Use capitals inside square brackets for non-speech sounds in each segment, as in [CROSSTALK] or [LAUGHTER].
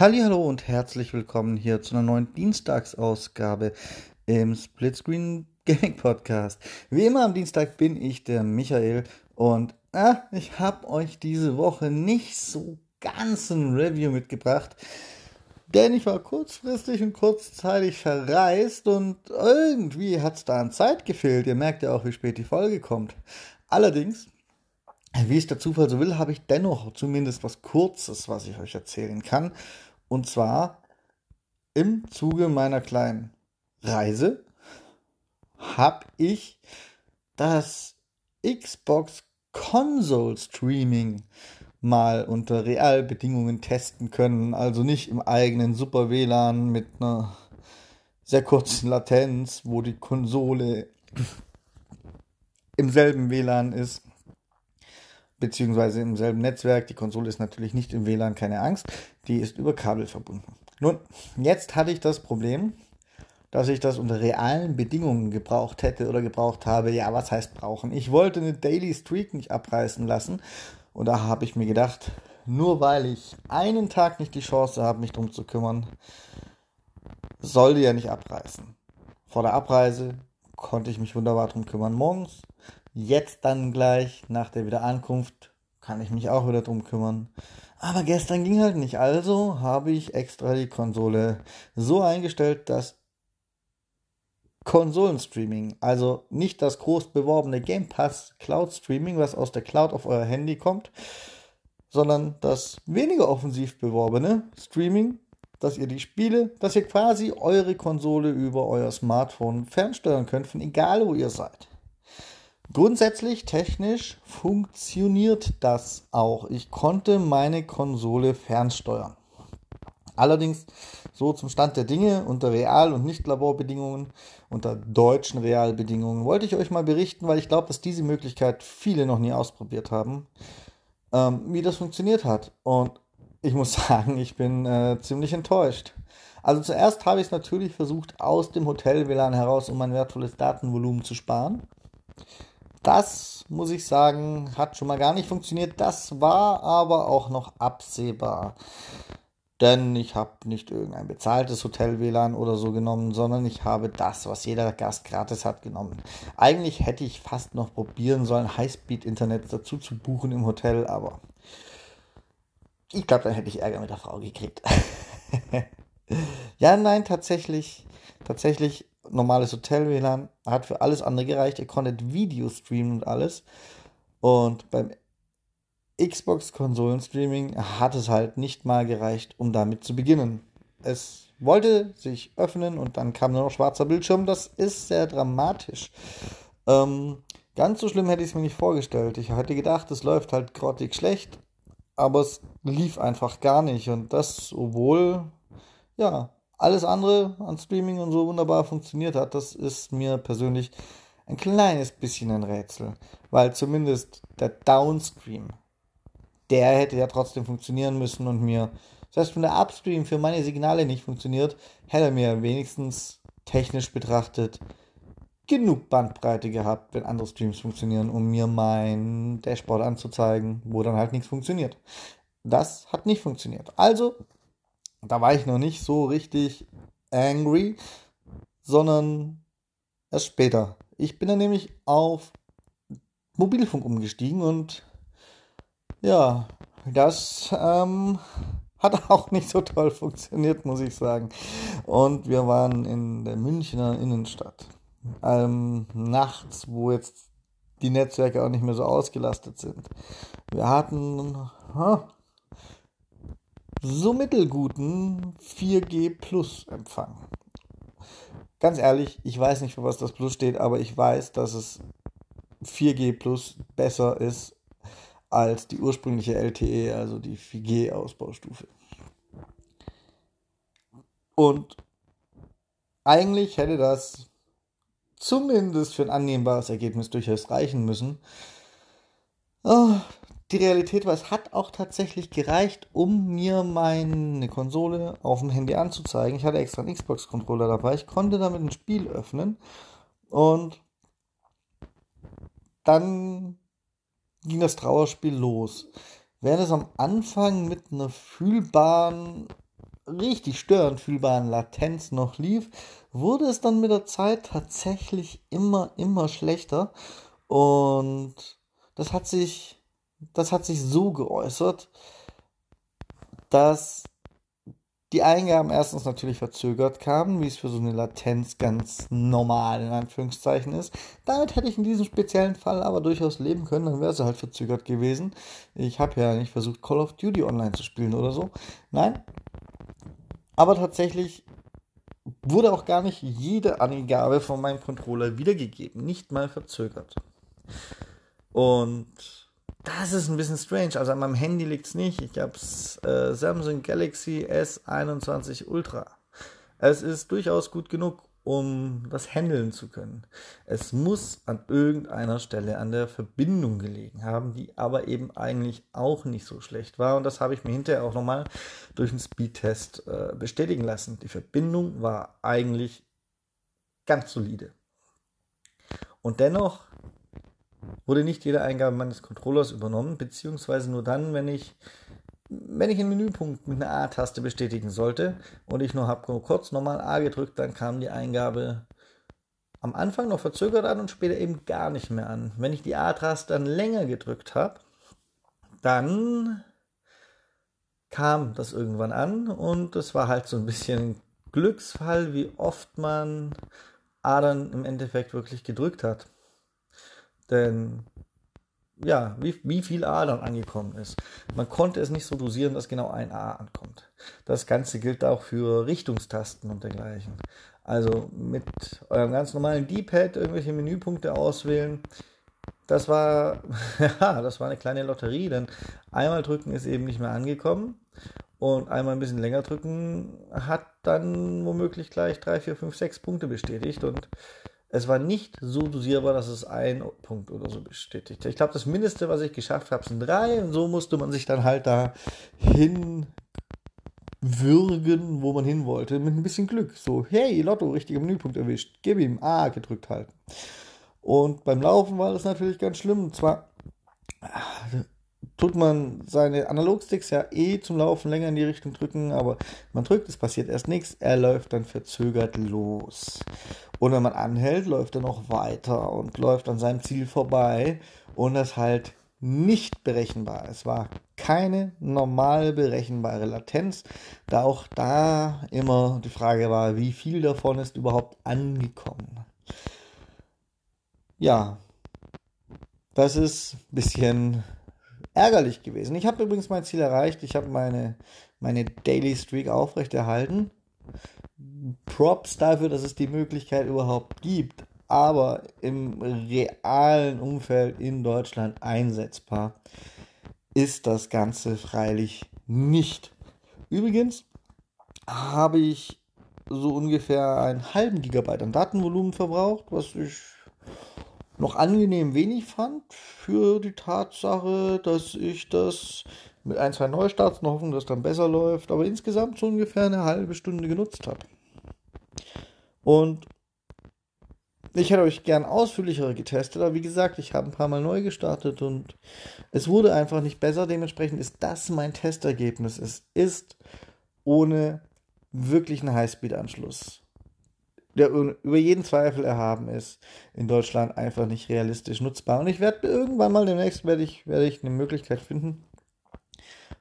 Hallo und herzlich willkommen hier zu einer neuen Dienstagsausgabe im Splitscreen Gaming Podcast. Wie immer am Dienstag bin ich der Michael und ah, ich habe euch diese Woche nicht so ganz ein Review mitgebracht, denn ich war kurzfristig und kurzzeitig verreist und irgendwie hat es da an Zeit gefehlt. Ihr merkt ja auch, wie spät die Folge kommt. Allerdings wie es der Zufall so will, habe ich dennoch zumindest was Kurzes, was ich euch erzählen kann. Und zwar im Zuge meiner kleinen Reise habe ich das Xbox Console Streaming mal unter Realbedingungen testen können. Also nicht im eigenen Super WLAN mit einer sehr kurzen Latenz, wo die Konsole im selben WLAN ist, beziehungsweise im selben Netzwerk. Die Konsole ist natürlich nicht im WLAN, keine Angst. Die ist über Kabel verbunden. Nun, jetzt hatte ich das Problem, dass ich das unter realen Bedingungen gebraucht hätte oder gebraucht habe. Ja, was heißt brauchen? Ich wollte eine Daily Streak nicht abreißen lassen. Und da habe ich mir gedacht, nur weil ich einen Tag nicht die Chance habe, mich drum zu kümmern, soll die ja nicht abreißen. Vor der Abreise konnte ich mich wunderbar drum kümmern. Morgens Jetzt dann gleich nach der Wiederankunft kann ich mich auch wieder drum kümmern. Aber gestern ging halt nicht. Also habe ich extra die Konsole so eingestellt, dass Konsolenstreaming, also nicht das groß beworbene Game Pass Cloud Streaming, was aus der Cloud auf euer Handy kommt, sondern das weniger offensiv beworbene Streaming, dass ihr die Spiele, dass ihr quasi eure Konsole über euer Smartphone fernsteuern könnt, von egal wo ihr seid. Grundsätzlich technisch funktioniert das auch. Ich konnte meine Konsole fernsteuern. Allerdings so zum Stand der Dinge unter Real- und Nicht-Laborbedingungen, unter deutschen Realbedingungen, wollte ich euch mal berichten, weil ich glaube, dass diese Möglichkeit viele noch nie ausprobiert haben, ähm, wie das funktioniert hat. Und ich muss [LAUGHS] sagen, ich bin äh, ziemlich enttäuscht. Also zuerst habe ich es natürlich versucht, aus dem Hotel-WLAN heraus, um mein wertvolles Datenvolumen zu sparen. Das, muss ich sagen, hat schon mal gar nicht funktioniert. Das war aber auch noch absehbar. Denn ich habe nicht irgendein bezahltes Hotel-WLAN oder so genommen, sondern ich habe das, was jeder Gast gratis hat, genommen. Eigentlich hätte ich fast noch probieren sollen, Highspeed-Internet dazu zu buchen im Hotel, aber ich glaube, dann hätte ich Ärger mit der Frau gekriegt. [LAUGHS] ja, nein, tatsächlich, tatsächlich normales Hotel-WLAN, hat für alles andere gereicht. Ihr konntet Video streamen und alles. Und beim Xbox-Konsolen-Streaming hat es halt nicht mal gereicht, um damit zu beginnen. Es wollte sich öffnen und dann kam nur noch schwarzer Bildschirm. Das ist sehr dramatisch. Ähm, ganz so schlimm hätte ich es mir nicht vorgestellt. Ich hatte gedacht, es läuft halt grottig schlecht, aber es lief einfach gar nicht. Und das, obwohl, ja, alles andere an Streaming und so wunderbar funktioniert hat, das ist mir persönlich ein kleines bisschen ein Rätsel. Weil zumindest der Downstream, der hätte ja trotzdem funktionieren müssen und mir, selbst wenn der Upstream für meine Signale nicht funktioniert, hätte er mir wenigstens technisch betrachtet genug Bandbreite gehabt, wenn andere Streams funktionieren, um mir mein Dashboard anzuzeigen, wo dann halt nichts funktioniert. Das hat nicht funktioniert. Also da war ich noch nicht so richtig angry, sondern erst später. Ich bin dann nämlich auf Mobilfunk umgestiegen und ja, das ähm, hat [LAUGHS] auch nicht so toll funktioniert, muss ich sagen. Und wir waren in der Münchner Innenstadt. Ähm, nachts, wo jetzt die Netzwerke auch nicht mehr so ausgelastet sind. Wir hatten so mittelguten 4G Plus Empfang. Ganz ehrlich, ich weiß nicht, für was das Plus steht, aber ich weiß, dass es 4G Plus besser ist als die ursprüngliche LTE, also die 4G Ausbaustufe. Und eigentlich hätte das zumindest für ein annehmbares Ergebnis durchaus reichen müssen. Oh, die Realität war, es hat auch tatsächlich gereicht, um mir meine Konsole auf dem Handy anzuzeigen. Ich hatte extra einen Xbox-Controller dabei. Ich konnte damit ein Spiel öffnen und dann ging das Trauerspiel los. Während es am Anfang mit einer fühlbaren richtig störend fühlbaren Latenz noch lief, wurde es dann mit der Zeit tatsächlich immer, immer schlechter. Und das hat sich, das hat sich so geäußert, dass die Eingaben erstens natürlich verzögert kamen, wie es für so eine Latenz ganz normal in Anführungszeichen ist. Damit hätte ich in diesem speziellen Fall aber durchaus leben können, dann wäre es halt verzögert gewesen. Ich habe ja nicht versucht, Call of Duty online zu spielen oder so. Nein. Aber tatsächlich wurde auch gar nicht jede Angabe von meinem Controller wiedergegeben, nicht mal verzögert. Und das ist ein bisschen strange. Also an meinem Handy liegt es nicht. Ich habe äh, Samsung Galaxy S21 Ultra. Es ist durchaus gut genug, um das handeln zu können. Es muss an irgendeiner Stelle an der Verbindung gelegen haben, die aber eben eigentlich auch nicht so schlecht war. Und das habe ich mir hinterher auch nochmal durch einen Speedtest äh, bestätigen lassen. Die Verbindung war eigentlich ganz solide. Und dennoch wurde nicht jede Eingabe meines Controllers übernommen, beziehungsweise nur dann, wenn ich, wenn ich einen Menüpunkt mit einer A-Taste bestätigen sollte und ich nur habe kurz normal A gedrückt, dann kam die Eingabe am Anfang noch verzögert an und später eben gar nicht mehr an. Wenn ich die A-Taste dann länger gedrückt habe, dann kam das irgendwann an und es war halt so ein bisschen Glücksfall, wie oft man A dann im Endeffekt wirklich gedrückt hat. Denn ja, wie, wie viel A dann angekommen ist. Man konnte es nicht so dosieren, dass genau ein A ankommt. Das Ganze gilt auch für Richtungstasten und dergleichen. Also mit eurem ganz normalen D-Pad irgendwelche Menüpunkte auswählen. Das war, [LAUGHS] ja, das war eine kleine Lotterie, denn einmal drücken ist eben nicht mehr angekommen und einmal ein bisschen länger drücken hat dann womöglich gleich 3, 4, 5, 6 Punkte bestätigt und es war nicht so dosierbar, dass es ein Punkt oder so bestätigt. Ich glaube, das Mindeste, was ich geschafft habe, sind drei. Und so musste man sich dann halt da hinwürgen, wo man hin wollte. Mit ein bisschen Glück. So, hey, Lotto, richtiger Menüpunkt erwischt. Gib ihm A gedrückt halten. Und beim Laufen war das natürlich ganz schlimm. Und zwar tut man seine Analogsticks ja eh zum Laufen länger in die Richtung drücken, aber man drückt, es passiert erst nichts, er läuft dann verzögert los. Und wenn man anhält, läuft er noch weiter und läuft an seinem Ziel vorbei und das halt nicht berechenbar. Es war keine normal berechenbare Latenz, da auch da immer die Frage war, wie viel davon ist überhaupt angekommen. Ja, das ist ein bisschen ärgerlich gewesen. Ich habe übrigens mein Ziel erreicht. Ich habe meine, meine Daily Streak aufrechterhalten. Props dafür, dass es die Möglichkeit überhaupt gibt, aber im realen Umfeld in Deutschland einsetzbar ist das Ganze freilich nicht. Übrigens habe ich so ungefähr einen halben Gigabyte an Datenvolumen verbraucht, was ich noch angenehm wenig fand für die Tatsache, dass ich das mit ein, zwei Neustarts noch hoffen, dass dann besser läuft, aber insgesamt so ungefähr eine halbe Stunde genutzt habe. Und ich hätte euch gern ausführlichere getestet, aber wie gesagt, ich habe ein paar Mal neu gestartet und es wurde einfach nicht besser. Dementsprechend ist das mein Testergebnis. Es ist ohne wirklichen Highspeed-Anschluss der über jeden Zweifel erhaben ist, in Deutschland einfach nicht realistisch nutzbar. Und ich werde irgendwann mal demnächst werde ich, werde ich eine Möglichkeit finden,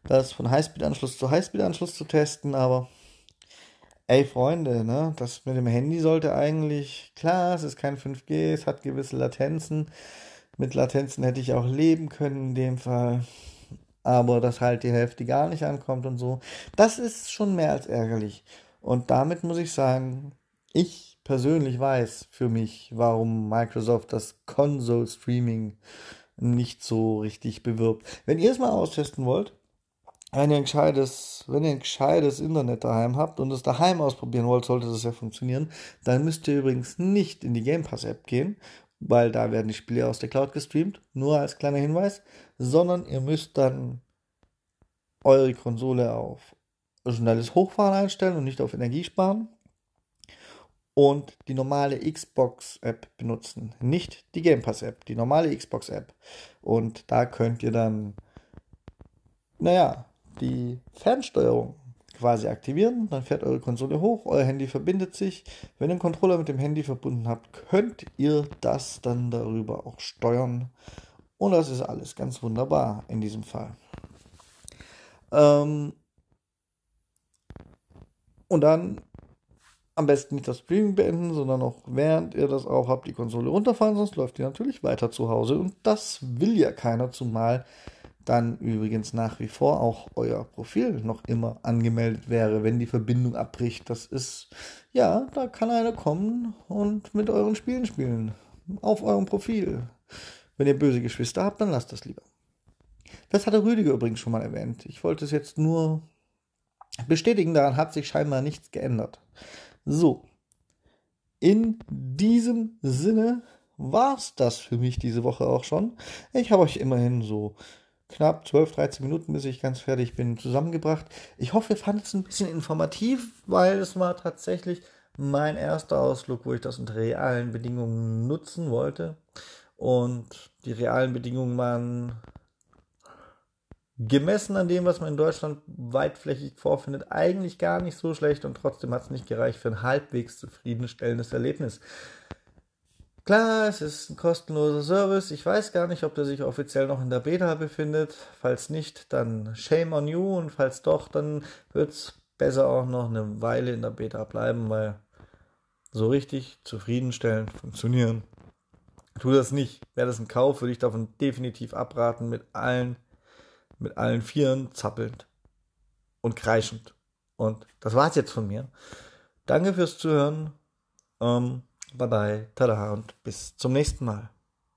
das von Highspeed-Anschluss zu Highspeed-Anschluss zu testen, aber ey Freunde, ne, das mit dem Handy sollte eigentlich, klar, es ist kein 5G, es hat gewisse Latenzen. Mit Latenzen hätte ich auch leben können in dem Fall. Aber dass halt die Hälfte gar nicht ankommt und so, das ist schon mehr als ärgerlich. Und damit muss ich sagen, ich persönlich weiß für mich, warum Microsoft das Console Streaming nicht so richtig bewirbt. Wenn ihr es mal austesten wollt, wenn ihr ein gescheites, wenn ihr ein gescheites Internet daheim habt und es daheim ausprobieren wollt, sollte das ja funktionieren, dann müsst ihr übrigens nicht in die Game Pass App gehen, weil da werden die Spiele aus der Cloud gestreamt, nur als kleiner Hinweis, sondern ihr müsst dann eure Konsole auf schnelles Hochfahren einstellen und nicht auf Energiesparen und die normale Xbox-App benutzen. Nicht die Game Pass-App, die normale Xbox-App. Und da könnt ihr dann, naja, die Fernsteuerung quasi aktivieren, dann fährt eure Konsole hoch, euer Handy verbindet sich. Wenn ihr den Controller mit dem Handy verbunden habt, könnt ihr das dann darüber auch steuern. Und das ist alles ganz wunderbar in diesem Fall. Ähm und dann am besten nicht das Streaming beenden, sondern auch während ihr das auch habt, die Konsole runterfahren, sonst läuft ihr natürlich weiter zu Hause. Und das will ja keiner, zumal dann übrigens nach wie vor auch euer Profil noch immer angemeldet wäre, wenn die Verbindung abbricht. Das ist, ja, da kann einer kommen und mit euren Spielen spielen. Auf eurem Profil. Wenn ihr böse Geschwister habt, dann lasst das lieber. Das hatte Rüdiger übrigens schon mal erwähnt. Ich wollte es jetzt nur bestätigen, daran hat sich scheinbar nichts geändert. So, in diesem Sinne war es das für mich diese Woche auch schon. Ich habe euch immerhin so knapp 12, 13 Minuten, bis ich ganz fertig bin, zusammengebracht. Ich hoffe, ihr fandet es ein bisschen informativ, weil es war tatsächlich mein erster Ausflug, wo ich das unter realen Bedingungen nutzen wollte. Und die realen Bedingungen waren gemessen an dem, was man in Deutschland weitflächig vorfindet, eigentlich gar nicht so schlecht und trotzdem hat es nicht gereicht für ein halbwegs zufriedenstellendes Erlebnis. Klar, es ist ein kostenloser Service. Ich weiß gar nicht, ob der sich offiziell noch in der Beta befindet. Falls nicht, dann shame on you und falls doch, dann wird es besser auch noch eine Weile in der Beta bleiben, weil so richtig zufriedenstellend funktionieren tu das nicht. Wäre das ein Kauf, würde ich davon definitiv abraten mit allen mit allen Vieren zappelnd und kreischend. Und das war's jetzt von mir. Danke fürs Zuhören. Ähm, bye bye, tada und bis zum nächsten Mal.